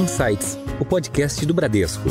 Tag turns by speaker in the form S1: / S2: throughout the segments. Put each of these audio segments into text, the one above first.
S1: Insights, o podcast do Bradesco.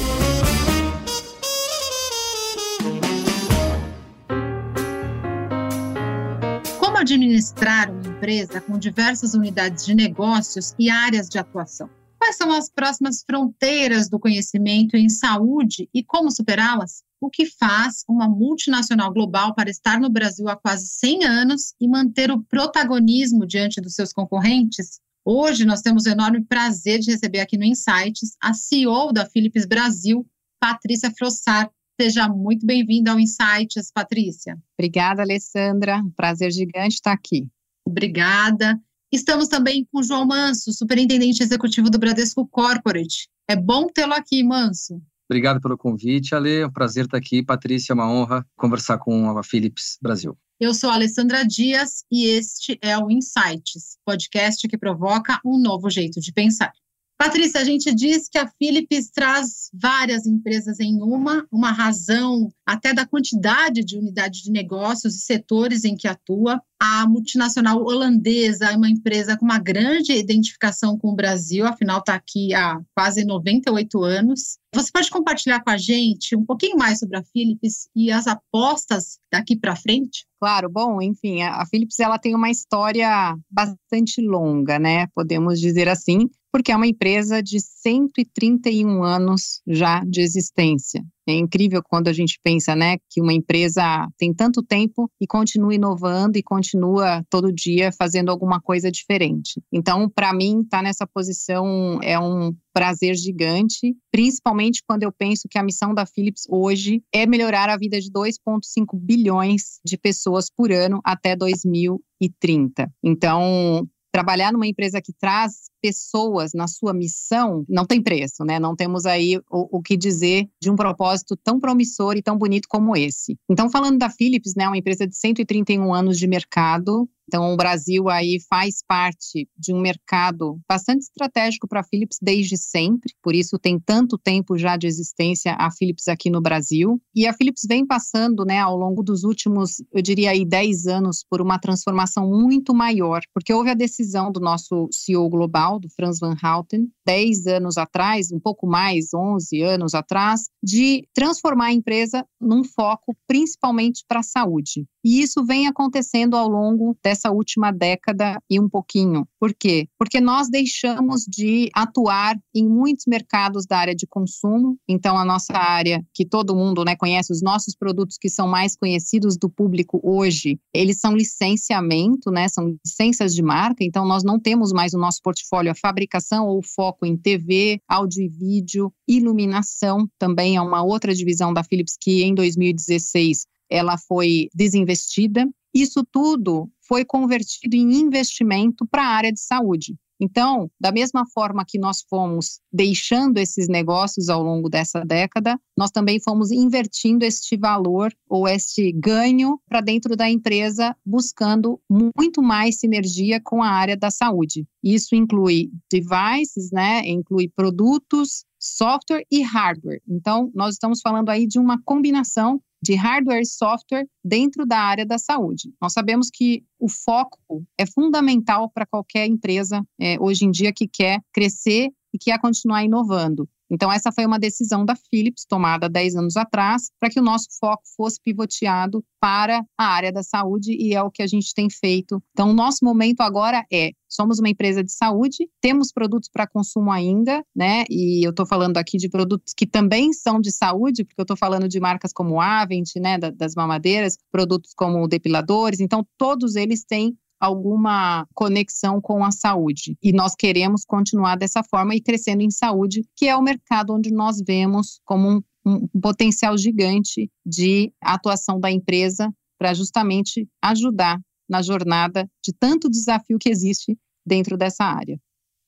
S2: Como administrar uma empresa com diversas unidades de negócios e áreas de atuação? Quais são as próximas fronteiras do conhecimento em saúde e como superá-las? O que faz uma multinacional global para estar no Brasil há quase 100 anos e manter o protagonismo diante dos seus concorrentes? Hoje nós temos o enorme prazer de receber aqui no Insights a CEO da Philips Brasil, Patrícia Frossar. Seja muito bem-vinda ao Insights, Patrícia.
S3: Obrigada, Alessandra. Um prazer gigante estar aqui.
S2: Obrigada. Estamos também com o João Manso, superintendente executivo do Bradesco Corporate. É bom tê-lo aqui, Manso.
S4: Obrigado pelo convite, Ale. É um prazer estar aqui. Patrícia, é uma honra conversar com a Philips Brasil.
S2: Eu sou Alessandra Dias e este é o Insights, podcast que provoca um novo jeito de pensar. Patrícia, a gente diz que a Philips traz várias empresas em uma, uma razão até da quantidade de unidades de negócios e setores em que atua. A multinacional holandesa é uma empresa com uma grande identificação com o Brasil, afinal está aqui há quase 98 anos. Você pode compartilhar com a gente um pouquinho mais sobre a Philips e as apostas daqui para frente?
S3: Claro, bom, enfim, a Philips ela tem uma história bastante longa, né? Podemos dizer assim porque é uma empresa de 131 anos já de existência. É incrível quando a gente pensa, né, que uma empresa tem tanto tempo e continua inovando e continua todo dia fazendo alguma coisa diferente. Então, para mim, estar tá nessa posição é um prazer gigante, principalmente quando eu penso que a missão da Philips hoje é melhorar a vida de 2,5 bilhões de pessoas por ano até 2030. Então, trabalhar numa empresa que traz pessoas na sua missão não tem preço, né? Não temos aí o, o, que dizer de um propósito tão promissor e tão bonito como esse. Então, falando da Philips, né, uma empresa de 131 anos de mercado, então, o Brasil aí faz parte de um mercado bastante estratégico para a Philips desde sempre, por isso tem tanto tempo já de existência a Philips aqui no Brasil. E a Philips vem passando, né, ao longo dos últimos, eu diria aí, 10 anos, por uma transformação muito maior, porque houve a decisão do nosso CEO global, do Franz Van Houten, 10 anos atrás, um pouco mais, 11 anos atrás, de transformar a empresa num foco principalmente para a saúde. E isso vem acontecendo ao longo dessa última década e um pouquinho. Por quê? Porque nós deixamos de atuar em muitos mercados da área de consumo. Então, a nossa área, que todo mundo né, conhece, os nossos produtos que são mais conhecidos do público hoje, eles são licenciamento, né, são licenças de marca. Então, nós não temos mais no nosso portfólio a fabricação ou foco em TV, áudio e vídeo, iluminação, também é uma outra divisão da Philips que em 2016 ela foi desinvestida. Isso tudo foi convertido em investimento para a área de saúde. Então, da mesma forma que nós fomos deixando esses negócios ao longo dessa década, nós também fomos invertindo este valor ou este ganho para dentro da empresa, buscando muito mais sinergia com a área da saúde. Isso inclui devices, né? Inclui produtos, software e hardware. Então, nós estamos falando aí de uma combinação de hardware e software dentro da área da saúde. Nós sabemos que o foco é fundamental para qualquer empresa é, hoje em dia que quer crescer e quer continuar inovando. Então, essa foi uma decisão da Philips, tomada 10 anos atrás, para que o nosso foco fosse pivoteado para a área da saúde e é o que a gente tem feito. Então, o nosso momento agora é: somos uma empresa de saúde, temos produtos para consumo ainda, né? E eu estou falando aqui de produtos que também são de saúde, porque eu estou falando de marcas como Avent, né, das mamadeiras, produtos como depiladores. Então, todos eles têm alguma conexão com a saúde. E nós queremos continuar dessa forma e crescendo em saúde, que é o mercado onde nós vemos como um, um potencial gigante de atuação da empresa para justamente ajudar na jornada de tanto desafio que existe dentro dessa área.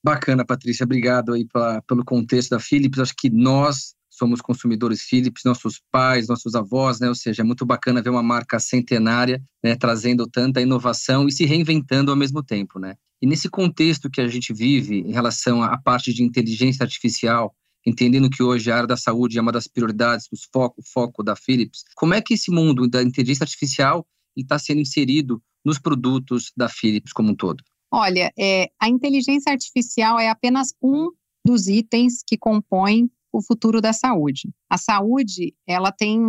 S4: Bacana, Patrícia. Obrigado aí pra, pelo contexto da Philips. Acho que nós somos consumidores Philips, nossos pais, nossos avós, né? Ou seja, é muito bacana ver uma marca centenária, né, trazendo tanta inovação e se reinventando ao mesmo tempo, né? E nesse contexto que a gente vive em relação à parte de inteligência artificial, entendendo que hoje a área da saúde é uma das prioridades, o foco, foco da Philips, como é que esse mundo da inteligência artificial está sendo inserido nos produtos da Philips como um todo?
S3: Olha, é, a inteligência artificial é apenas um dos itens que compõem o futuro da saúde. A saúde, ela tem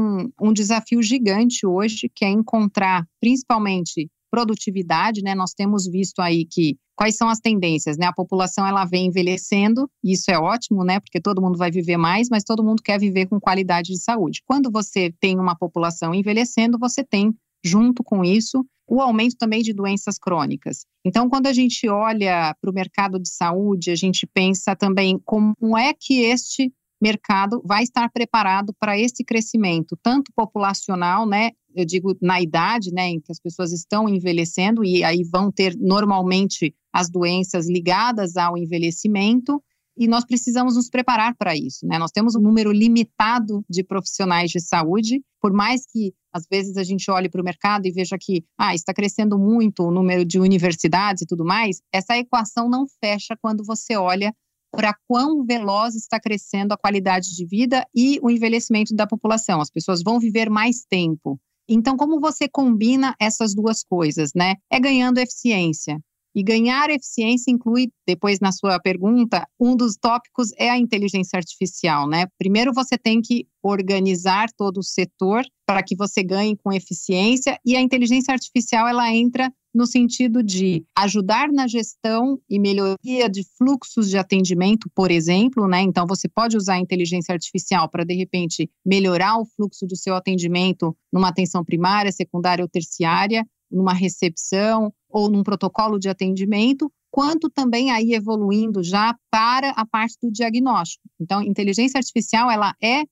S3: um desafio gigante hoje, que é encontrar principalmente produtividade, né? Nós temos visto aí que quais são as tendências, né? A população ela vem envelhecendo, e isso é ótimo, né? Porque todo mundo vai viver mais, mas todo mundo quer viver com qualidade de saúde. Quando você tem uma população envelhecendo, você tem junto com isso o aumento também de doenças crônicas. Então, quando a gente olha para o mercado de saúde, a gente pensa também como é que este mercado vai estar preparado para esse crescimento, tanto populacional, né? Eu digo na idade, né, em que as pessoas estão envelhecendo e aí vão ter normalmente as doenças ligadas ao envelhecimento, e nós precisamos nos preparar para isso, né? Nós temos um número limitado de profissionais de saúde, por mais que às vezes a gente olhe para o mercado e veja que ah, está crescendo muito o número de universidades e tudo mais, essa equação não fecha quando você olha para quão veloz está crescendo a qualidade de vida e o envelhecimento da população. As pessoas vão viver mais tempo. Então, como você combina essas duas coisas, né? É ganhando eficiência. E ganhar eficiência inclui, depois na sua pergunta, um dos tópicos é a inteligência artificial, né? Primeiro você tem que organizar todo o setor para que você ganhe com eficiência e a inteligência artificial ela entra no sentido de ajudar na gestão e melhoria de fluxos de atendimento, por exemplo, né? Então você pode usar a inteligência artificial para de repente melhorar o fluxo do seu atendimento numa atenção primária, secundária ou terciária, numa recepção ou num protocolo de atendimento, quanto também aí evoluindo já para a parte do diagnóstico. Então, inteligência artificial ela é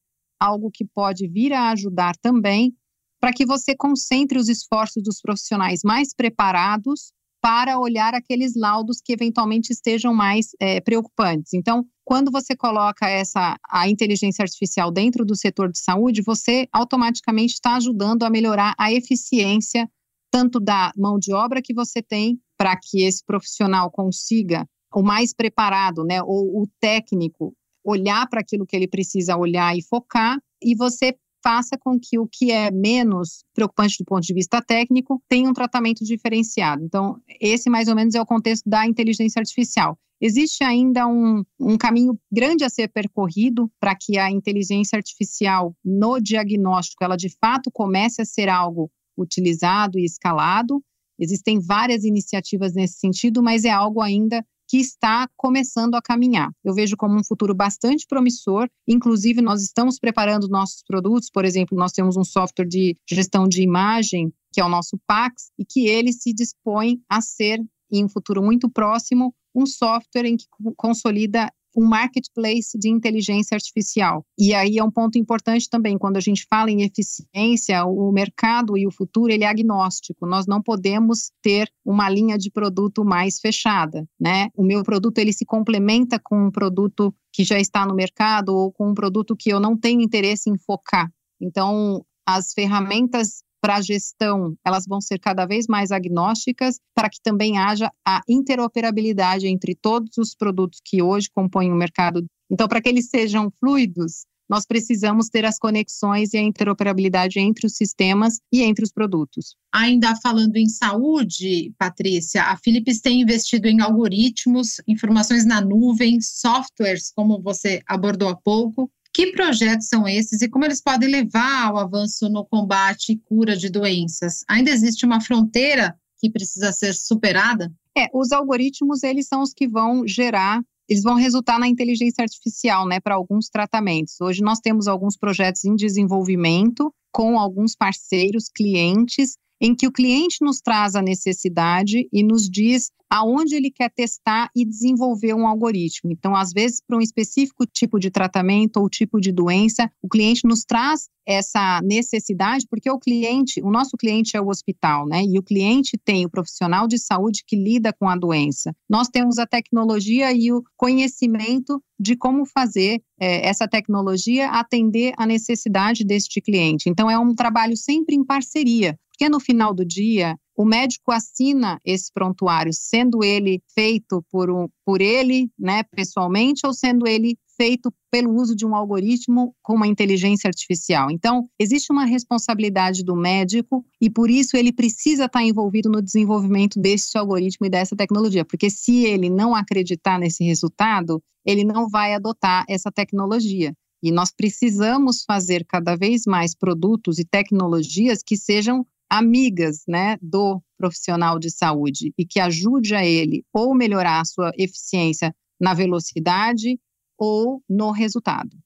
S3: algo que pode vir a ajudar também para que você concentre os esforços dos profissionais mais preparados para olhar aqueles laudos que eventualmente estejam mais é, preocupantes. Então, quando você coloca essa a inteligência artificial dentro do setor de saúde, você automaticamente está ajudando a melhorar a eficiência tanto da mão de obra que você tem para que esse profissional consiga o mais preparado, né, ou o técnico olhar para aquilo que ele precisa olhar e focar, e você faça com que o que é menos preocupante do ponto de vista técnico tenha um tratamento diferenciado. Então, esse mais ou menos é o contexto da inteligência artificial. Existe ainda um, um caminho grande a ser percorrido para que a inteligência artificial no diagnóstico ela de fato comece a ser algo utilizado e escalado. Existem várias iniciativas nesse sentido, mas é algo ainda que está começando a caminhar. Eu vejo como um futuro bastante promissor. Inclusive, nós estamos preparando nossos produtos. Por exemplo, nós temos um software de gestão de imagem, que é o nosso Pax, e que ele se dispõe a ser, em um futuro muito próximo, um software em que consolida um marketplace de inteligência artificial. E aí é um ponto importante também, quando a gente fala em eficiência, o mercado e o futuro, ele é agnóstico. Nós não podemos ter uma linha de produto mais fechada, né? O meu produto, ele se complementa com um produto que já está no mercado ou com um produto que eu não tenho interesse em focar. Então, as ferramentas para a gestão, elas vão ser cada vez mais agnósticas, para que também haja a interoperabilidade entre todos os produtos que hoje compõem o mercado. Então, para que eles sejam fluidos, nós precisamos ter as conexões e a interoperabilidade entre os sistemas e entre os produtos.
S2: Ainda falando em saúde, Patrícia, a Philips tem investido em algoritmos, informações na nuvem, softwares, como você abordou há pouco, que projetos são esses e como eles podem levar ao avanço no combate e cura de doenças? Ainda existe uma fronteira que precisa ser superada?
S3: É, os algoritmos, eles são os que vão gerar, eles vão resultar na inteligência artificial, né, para alguns tratamentos. Hoje nós temos alguns projetos em desenvolvimento com alguns parceiros, clientes, em que o cliente nos traz a necessidade e nos diz aonde ele quer testar e desenvolver um algoritmo. Então, às vezes, para um específico tipo de tratamento ou tipo de doença, o cliente nos traz essa necessidade, porque o cliente, o nosso cliente é o hospital, né? E o cliente tem o profissional de saúde que lida com a doença. Nós temos a tecnologia e o conhecimento de como fazer é, essa tecnologia atender a necessidade deste cliente. Então, é um trabalho sempre em parceria, porque no final do dia, o médico assina esse prontuário, sendo ele feito por, um, por ele, né, pessoalmente, ou sendo ele feito pelo uso de um algoritmo com uma inteligência artificial. Então, existe uma responsabilidade do médico e por isso ele precisa estar envolvido no desenvolvimento desse algoritmo e dessa tecnologia, porque se ele não acreditar nesse resultado, ele não vai adotar essa tecnologia. E nós precisamos fazer cada vez mais produtos e tecnologias que sejam amigas né, do profissional de saúde e que ajude a ele ou melhorar a sua eficiência na velocidade ou no resultado.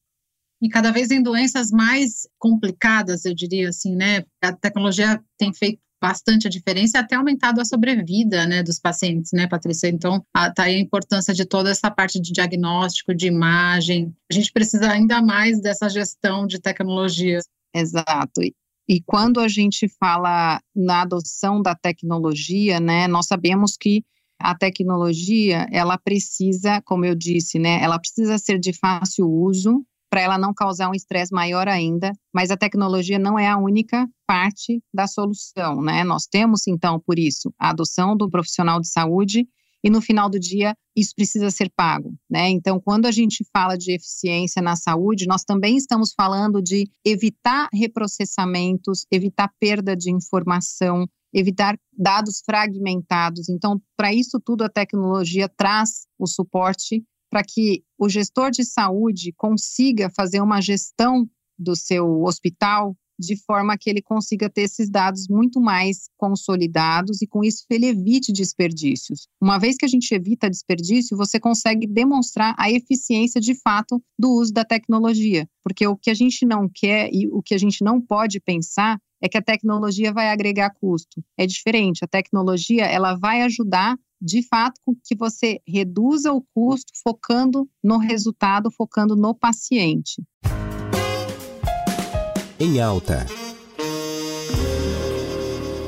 S2: E cada vez em doenças mais complicadas, eu diria assim, né? A tecnologia tem feito bastante a diferença e até aumentado a sobrevida né, dos pacientes, né, Patrícia? Então, está aí a importância de toda essa parte de diagnóstico, de imagem. A gente precisa ainda mais dessa gestão de tecnologias.
S3: Exato. E quando a gente fala na adoção da tecnologia, né, nós sabemos que a tecnologia, ela precisa, como eu disse, né, ela precisa ser de fácil uso para ela não causar um estresse maior ainda, mas a tecnologia não é a única parte da solução, né? Nós temos então, por isso, a adoção do profissional de saúde e no final do dia isso precisa ser pago, né? Então, quando a gente fala de eficiência na saúde, nós também estamos falando de evitar reprocessamentos, evitar perda de informação, evitar dados fragmentados. Então, para isso tudo a tecnologia traz o suporte para que o gestor de saúde consiga fazer uma gestão do seu hospital de forma que ele consiga ter esses dados muito mais consolidados e com isso ele evite desperdícios. Uma vez que a gente evita desperdício, você consegue demonstrar a eficiência de fato do uso da tecnologia, porque o que a gente não quer e o que a gente não pode pensar é que a tecnologia vai agregar custo. É diferente, a tecnologia ela vai ajudar de fato com que você reduza o custo focando no resultado, focando no paciente
S1: em alta.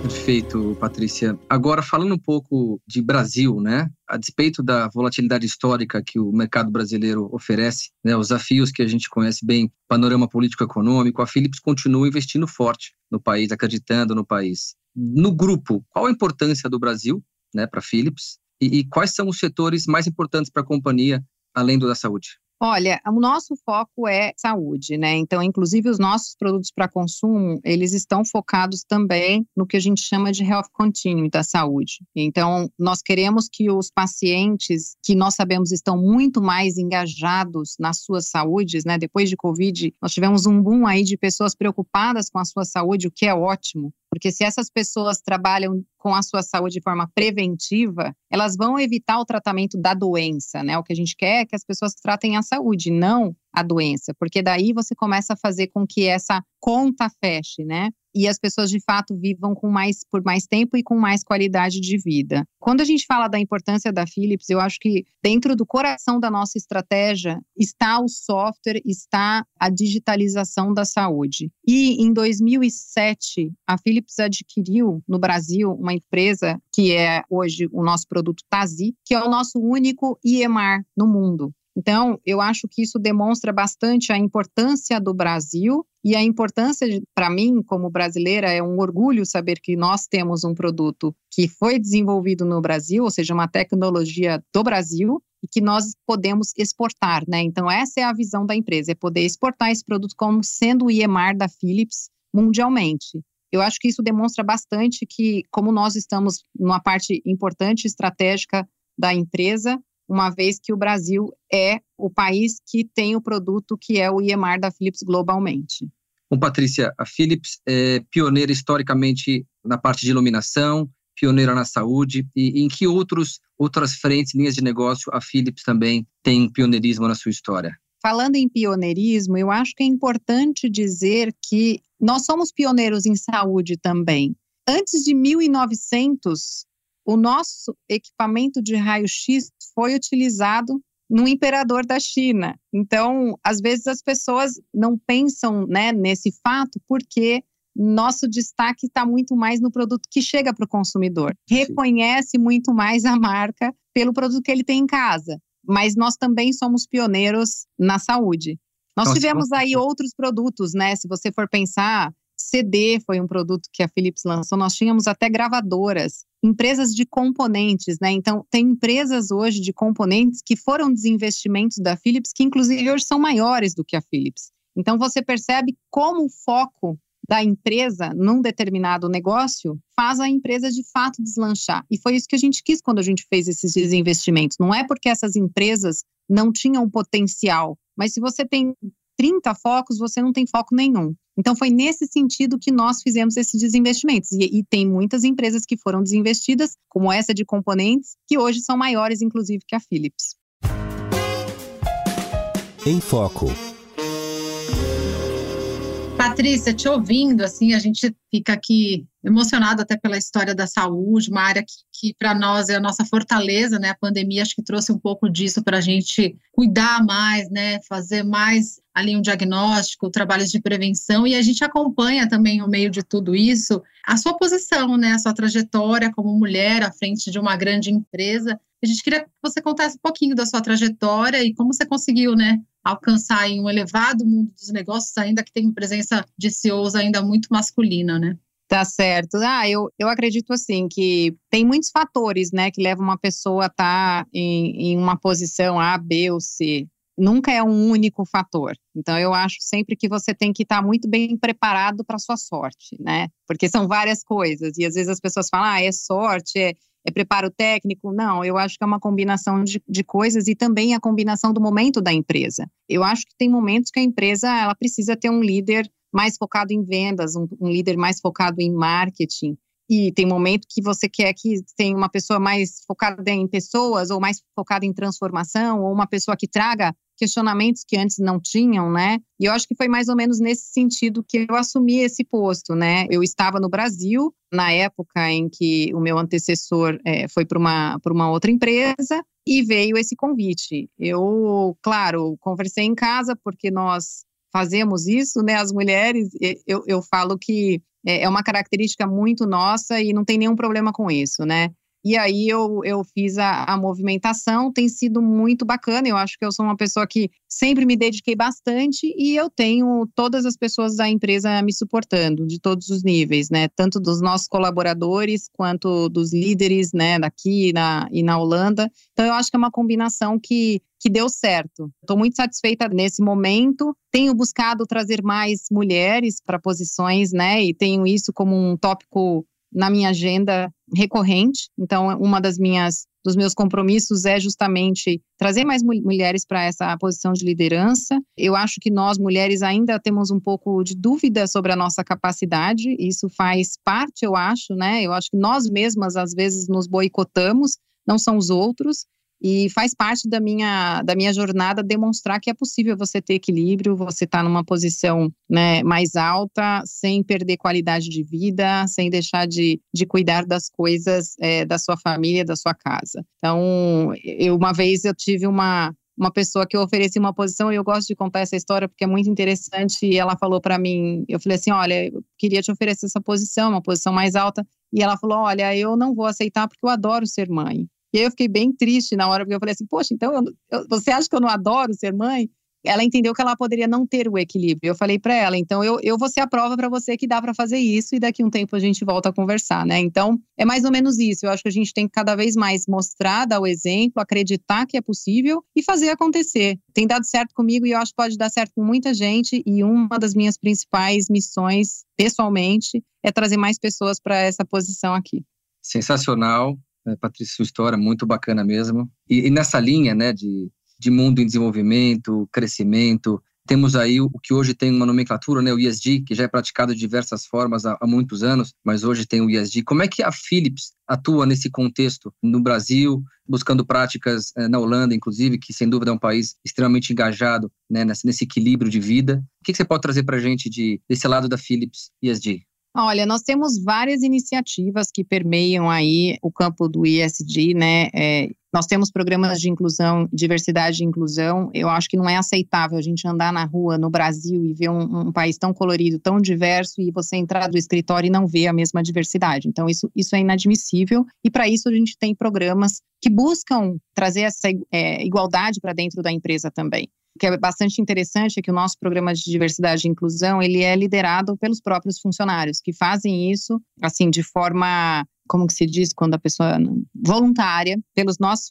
S4: Perfeito, Patrícia. Agora, falando um pouco de Brasil, né? A despeito da volatilidade histórica que o mercado brasileiro oferece, né, os desafios que a gente conhece bem, panorama político-econômico, a Philips continua investindo forte no país, acreditando no país. No grupo, qual a importância do Brasil né, para a Philips e, e quais são os setores mais importantes para a companhia, além do da saúde?
S3: Olha, o nosso foco é saúde, né? Então, inclusive, os nossos produtos para consumo, eles estão focados também no que a gente chama de health continuum da saúde. Então, nós queremos que os pacientes, que nós sabemos estão muito mais engajados nas suas saúdes, né? Depois de Covid, nós tivemos um boom aí de pessoas preocupadas com a sua saúde, o que é ótimo, porque se essas pessoas trabalham com a sua saúde de forma preventiva, elas vão evitar o tratamento da doença, né? O que a gente quer é que as pessoas tratem a saúde, não a doença, porque daí você começa a fazer com que essa conta feche, né? E as pessoas de fato vivam com mais por mais tempo e com mais qualidade de vida. Quando a gente fala da importância da Philips, eu acho que dentro do coração da nossa estratégia está o software, está a digitalização da saúde. E em 2007, a Philips adquiriu no Brasil uma empresa que é hoje o nosso produto Tazi, que é o nosso único EMR no mundo. Então, eu acho que isso demonstra bastante a importância do Brasil e a importância, para mim, como brasileira, é um orgulho saber que nós temos um produto que foi desenvolvido no Brasil, ou seja, uma tecnologia do Brasil, e que nós podemos exportar, né? Então, essa é a visão da empresa, é poder exportar esse produto como sendo o IEMAR da Philips mundialmente. Eu acho que isso demonstra bastante que, como nós estamos numa parte importante, estratégica da empresa, uma vez que o Brasil é o país que tem o produto que é o IEMAR da Philips globalmente.
S4: Bom, Patrícia, a Philips é pioneira historicamente na parte de iluminação, pioneira na saúde, e em que outros, outras frentes, linhas de negócio, a Philips também tem pioneirismo na sua história?
S3: Falando em pioneirismo, eu acho que é importante dizer que nós somos pioneiros em saúde também. Antes de 1900, o nosso equipamento de raio-x foi utilizado no imperador da China. Então, às vezes as pessoas não pensam né, nesse fato porque nosso destaque está muito mais no produto que chega para o consumidor. Reconhece muito mais a marca pelo produto que ele tem em casa. Mas nós também somos pioneiros na saúde. Nós tivemos aí outros produtos, né? Se você for pensar, CD foi um produto que a Philips lançou, nós tínhamos até gravadoras, empresas de componentes, né? Então, tem empresas hoje de componentes que foram desinvestimentos da Philips, que inclusive hoje são maiores do que a Philips. Então, você percebe como o foco da empresa num determinado negócio faz a empresa de fato deslanchar. E foi isso que a gente quis quando a gente fez esses desinvestimentos. Não é porque essas empresas não tinham potencial, mas se você tem 30 focos, você não tem foco nenhum. Então, foi nesse sentido que nós fizemos esses desinvestimentos. E, e, tem muitas empresas que foram desinvestidas, como essa de componentes, que hoje são maiores, inclusive, que a Philips.
S1: Em Foco.
S2: Patrícia, te ouvindo, assim, a gente fica aqui emocionado até pela história da saúde, uma área que, que para nós é a nossa fortaleza, né? A pandemia acho que trouxe um pouco disso para a gente cuidar mais, né? Fazer mais ali um diagnóstico, trabalhos de prevenção, e a gente acompanha também, no meio de tudo isso, a sua posição, né? A sua trajetória como mulher à frente de uma grande empresa. A gente queria que você contasse um pouquinho da sua trajetória e como você conseguiu, né? Alcançar em um elevado mundo dos negócios, ainda que tenha presença de CEOs ainda muito masculina, né?
S3: Tá certo. Ah, eu, eu acredito assim que tem muitos fatores, né, que levam uma pessoa a estar tá em, em uma posição A, B ou C. Nunca é um único fator. Então, eu acho sempre que você tem que estar muito bem preparado para sua sorte, né? Porque são várias coisas. E às vezes as pessoas falam, ah, é sorte, é, é preparo técnico. Não, eu acho que é uma combinação de, de coisas e também a combinação do momento da empresa. Eu acho que tem momentos que a empresa ela precisa ter um líder mais focado em vendas, um, um líder mais focado em marketing. E tem momento que você quer que tenha uma pessoa mais focada em pessoas, ou mais focada em transformação, ou uma pessoa que traga questionamentos que antes não tinham, né? E eu acho que foi mais ou menos nesse sentido que eu assumi esse posto, né? Eu estava no Brasil na época em que o meu antecessor é, foi para uma, uma outra empresa e veio esse convite. Eu, claro, conversei em casa porque nós fazemos isso, né? As mulheres, eu, eu falo que é, é uma característica muito nossa e não tem nenhum problema com isso, né? E aí eu, eu fiz a, a, movimentação, tem sido muito bacana. Eu acho que eu sou uma pessoa que sempre me dediquei bastante e eu tenho todas as pessoas da empresa me suportando, de todos os níveis, né? Tanto dos nossos colaboradores quanto dos líderes, né, daqui na, e na Holanda. Então eu acho que é uma combinação que, que deu certo. Estou muito satisfeita nesse momento. Tenho buscado trazer mais mulheres para posições, né? E tenho isso como um tópico na minha agenda recorrente. Então, uma das minhas dos meus compromissos é justamente trazer mais mulheres para essa posição de liderança. Eu acho que nós mulheres ainda temos um pouco de dúvida sobre a nossa capacidade. Isso faz parte, eu acho, né? Eu acho que nós mesmas às vezes nos boicotamos, não são os outros. E faz parte da minha, da minha jornada demonstrar que é possível você ter equilíbrio, você estar tá numa posição né, mais alta, sem perder qualidade de vida, sem deixar de, de cuidar das coisas é, da sua família, da sua casa. Então, eu, uma vez eu tive uma, uma pessoa que eu ofereci uma posição e eu gosto de contar essa história porque é muito interessante. E ela falou para mim, eu falei assim, olha, eu queria te oferecer essa posição, uma posição mais alta. E ela falou, olha, eu não vou aceitar porque eu adoro ser mãe. E eu fiquei bem triste na hora, porque eu falei assim, poxa, então eu, eu, você acha que eu não adoro ser mãe? Ela entendeu que ela poderia não ter o equilíbrio. Eu falei para ela, então eu, eu vou ser a prova para você que dá para fazer isso e daqui um tempo a gente volta a conversar, né? Então é mais ou menos isso. Eu acho que a gente tem que cada vez mais mostrar, dar o exemplo, acreditar que é possível e fazer acontecer. Tem dado certo comigo e eu acho que pode dar certo com muita gente. E uma das minhas principais missões, pessoalmente, é trazer mais pessoas para essa posição aqui.
S4: Sensacional. É, Patrícia, sua história muito bacana mesmo. E, e, nessa linha né, de, de mundo em desenvolvimento, crescimento, temos aí o, que hoje tem uma nomenclatura, né, o ESG, que já é praticado de diversas formas há, há, muitos anos, mas hoje tem o ESG. Como é que a Philips atua nesse contexto no Brasil, buscando práticas eh, na Holanda, inclusive, que sem dúvida é um país extremamente engajado né, nesse, nesse equilíbrio de vida? O que, que você pode trazer para a gente de, desse lado da Philips ESG?
S3: Olha, nós temos várias iniciativas que permeiam aí o campo do ISD, né? É, Nós temos programas de inclusão, diversidade e inclusão. Eu acho que não é aceitável a gente andar na rua no Brasil e ver um, um país tão colorido, tão diverso, e você entrar do escritório e não ver a mesma diversidade. Então, isso, isso é inadmissível. E para isso, a gente tem programas que buscam trazer essa é, igualdade para dentro da empresa também. Que é bastante interessante é que o nosso programa de diversidade e inclusão ele é liderado pelos próprios funcionários que fazem isso assim de forma como que se diz quando a pessoa voluntária pelos nossos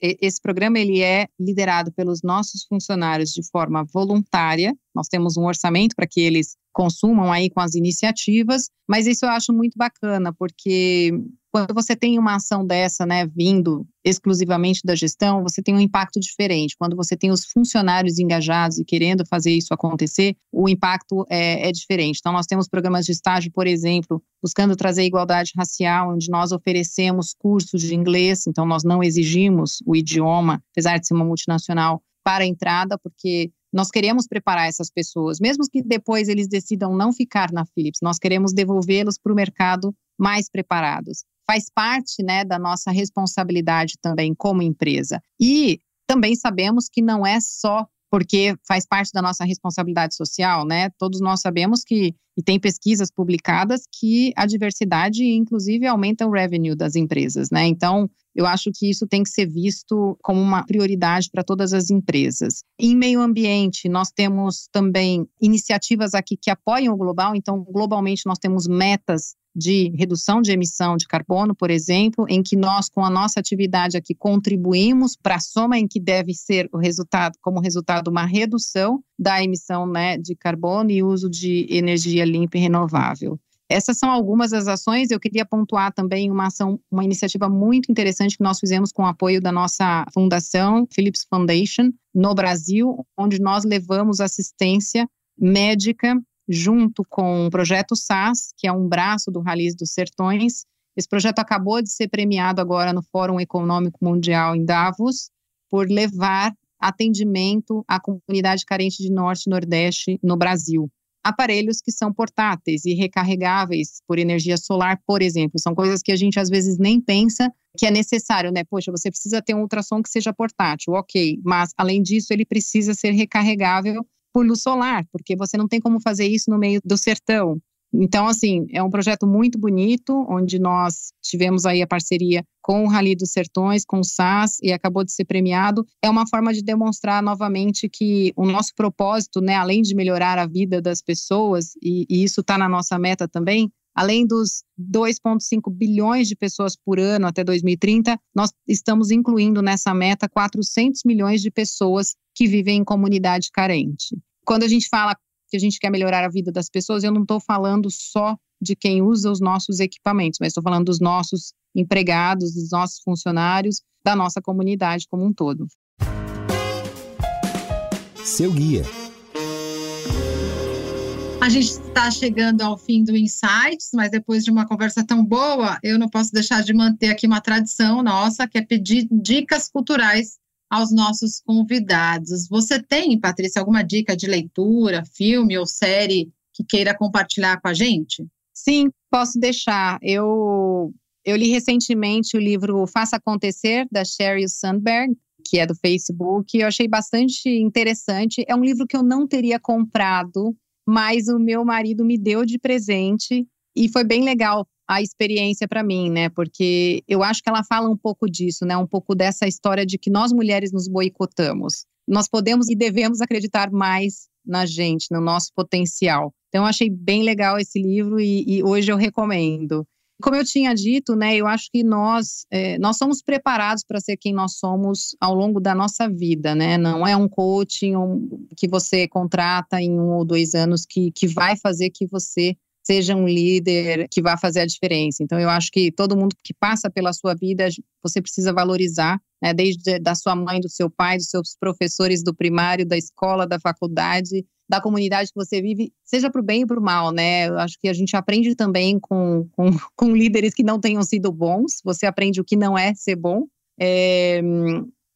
S3: esse programa ele é liderado pelos nossos funcionários de forma voluntária. Nós temos um orçamento para que eles consumam aí com as iniciativas mas isso eu acho muito bacana porque quando você tem uma ação dessa, né, vindo exclusivamente da gestão, você tem um impacto diferente. Quando você tem os funcionários engajados e querendo fazer isso acontecer, o impacto é, é diferente. Então, nós temos programas de estágio, por exemplo, buscando trazer igualdade racial, onde nós oferecemos cursos de inglês, então nós não exigimos o idioma, apesar de ser uma multinacional, para a entrada, porque nós queremos preparar essas pessoas, mesmo que depois eles decidam não ficar na Philips, nós queremos devolvê-los para o mercado mais preparados faz parte né, da nossa responsabilidade também como empresa. E também sabemos que não é só porque faz parte da nossa responsabilidade social, né? Todos nós sabemos que, e tem pesquisas publicadas, que a diversidade, inclusive, aumenta o revenue das empresas, né? Então, eu acho que isso tem que ser visto como uma prioridade para todas as empresas. Em meio ambiente, nós temos também iniciativas aqui que apoiam o global, então, globalmente, nós temos metas de redução de emissão de carbono, por exemplo, em que nós, com a nossa atividade aqui, contribuímos para a soma em que deve ser o resultado, como resultado, uma redução da emissão né, de carbono e uso de energia limpa e renovável. Essas são algumas das ações. Eu queria pontuar também uma ação, uma iniciativa muito interessante que nós fizemos com o apoio da nossa fundação, Philips Foundation, no Brasil, onde nós levamos assistência médica junto com o projeto SAS, que é um braço do Rallys dos Sertões. Esse projeto acabou de ser premiado agora no Fórum Econômico Mundial em Davos por levar atendimento à comunidade carente de Norte e Nordeste no Brasil. Aparelhos que são portáteis e recarregáveis por energia solar, por exemplo, são coisas que a gente às vezes nem pensa que é necessário, né? Poxa, você precisa ter um ultrassom que seja portátil, ok, mas além disso, ele precisa ser recarregável por luz solar, porque você não tem como fazer isso no meio do sertão. Então, assim, é um projeto muito bonito, onde nós tivemos aí a parceria com o Rally dos Sertões, com o SAS, e acabou de ser premiado. É uma forma de demonstrar novamente que o nosso propósito, né, além de melhorar a vida das pessoas, e, e isso está na nossa meta também, além dos 2,5 bilhões de pessoas por ano até 2030, nós estamos incluindo nessa meta 400 milhões de pessoas que vivem em comunidade carente. Quando a gente fala que a gente quer melhorar a vida das pessoas, eu não estou falando só de quem usa os nossos equipamentos, mas estou falando dos nossos empregados, dos nossos funcionários, da nossa comunidade como um todo.
S1: Seu guia.
S2: A gente está chegando ao fim do Insights, mas depois de uma conversa tão boa, eu não posso deixar de manter aqui uma tradição nossa, que é pedir dicas culturais aos nossos convidados. Você tem, Patrícia, alguma dica de leitura, filme ou série que queira compartilhar com a gente?
S3: Sim, posso deixar. Eu, eu li recentemente o livro Faça Acontecer, da Sheryl Sandberg, que é do Facebook. Eu achei bastante interessante. É um livro que eu não teria comprado, mas o meu marido me deu de presente e foi bem legal a experiência para mim, né? Porque eu acho que ela fala um pouco disso, né? Um pouco dessa história de que nós mulheres nos boicotamos. Nós podemos e devemos acreditar mais na gente, no nosso potencial. Então, eu achei bem legal esse livro e, e hoje eu recomendo. Como eu tinha dito, né, eu acho que nós, é, nós somos preparados para ser quem nós somos ao longo da nossa vida, né? Não é um coaching que você contrata em um ou dois anos que, que vai fazer que você seja um líder que vá fazer a diferença. Então, eu acho que todo mundo que passa pela sua vida, você precisa valorizar, né, desde da sua mãe, do seu pai, dos seus professores do primário, da escola, da faculdade, da comunidade que você vive, seja para o bem e para o mal, né? Eu acho que a gente aprende também com, com, com, líderes que não tenham sido bons, você aprende o que não é ser bom. É,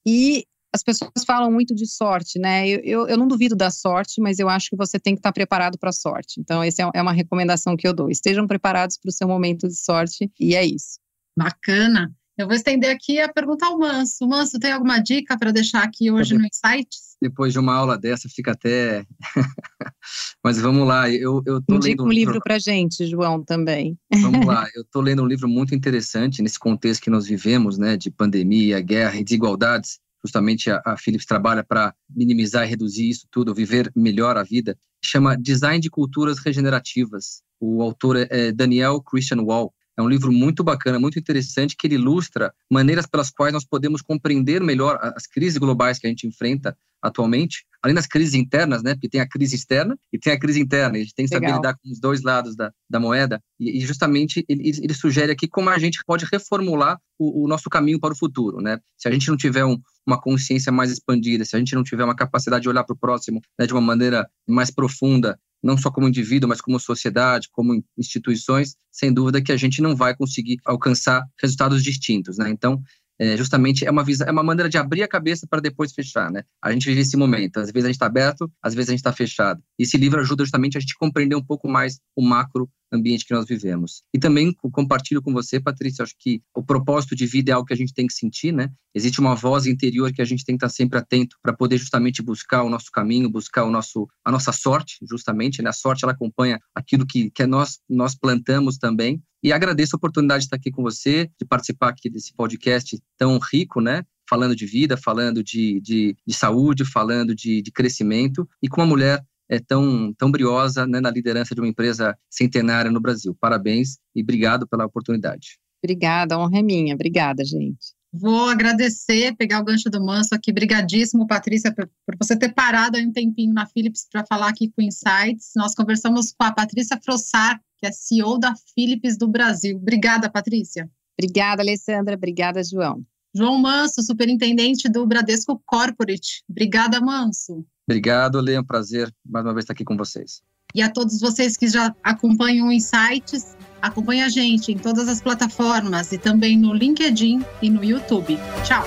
S3: e as pessoas falam muito de sorte, né? Eu, eu, eu, não duvido da sorte, mas eu acho que você tem que estar preparado para a sorte. Então, essa é, é uma recomendação que eu dou. Estejam preparados para o seu momento de sorte, e é isso.
S2: Bacana. Eu vou estender aqui a pergunta ao Manso. Manso, tem alguma dica para deixar aqui hoje no Insights?
S4: Depois de uma aula dessa, fica até. Mas vamos lá, eu, eu tô
S3: Indica
S4: lendo
S3: um livro para gente, João, também.
S4: Vamos lá, eu estou lendo um livro muito interessante nesse contexto que nós vivemos, né, de pandemia, guerra e desigualdades. Justamente a, a Philips trabalha para minimizar e reduzir isso tudo, viver melhor a vida. Chama Design de Culturas Regenerativas. O autor é, é Daniel Christian Wall. É um livro muito bacana, muito interessante, que ele ilustra maneiras pelas quais nós podemos compreender melhor as crises globais que a gente enfrenta atualmente, além das crises internas, né? Porque tem a crise externa e tem a crise interna. A gente tem que saber Legal. lidar com os dois lados da, da moeda. E, e justamente ele, ele, sugere aqui como a gente pode reformular o, o, nosso caminho para o futuro, né? Se a gente não tiver um, uma consciência mais expandida, se a gente não tiver uma capacidade de olhar para o próximo né, de uma maneira mais profunda, não só como indivíduo, mas como sociedade, como instituições, sem dúvida que a gente não vai conseguir alcançar resultados distintos, né? Então, é, justamente é uma é uma maneira de abrir a cabeça para depois fechar, né? A gente vive esse momento, às vezes a gente está aberto, às vezes a gente está fechado. E esse livro ajuda justamente a gente compreender um pouco mais o macro ambiente que nós vivemos. E também compartilho com você, Patrícia, acho que o propósito de vida é algo que a gente tem que sentir, né? Existe uma voz interior que a gente tem que estar sempre atento para poder justamente buscar o nosso caminho, buscar o nosso a nossa sorte, justamente, né? A sorte ela acompanha aquilo que que nós nós plantamos também. E agradeço a oportunidade de estar aqui com você, de participar aqui desse podcast tão rico, né? Falando de vida, falando de, de, de saúde, falando de, de crescimento, e com uma mulher é, tão, tão briosa né, na liderança de uma empresa centenária no Brasil. Parabéns e obrigado pela oportunidade.
S3: Obrigada, honra é minha. Obrigada, gente.
S2: Vou agradecer, pegar o gancho do Manso aqui. Brigadíssimo, Patrícia, por, por você ter parado aí um tempinho na Philips para falar aqui com Insights. Nós conversamos com a Patrícia Frossar, que é CEO da Philips do Brasil. Obrigada, Patrícia.
S3: Obrigada, Alessandra. Obrigada, João.
S2: João Manso, superintendente do Bradesco Corporate. Obrigada, Manso.
S4: Obrigado, Lê. É um prazer mais uma vez estar aqui com vocês.
S2: E a todos vocês que já acompanham o Insights, acompanhe a gente em todas as plataformas e também no LinkedIn e no YouTube. Tchau!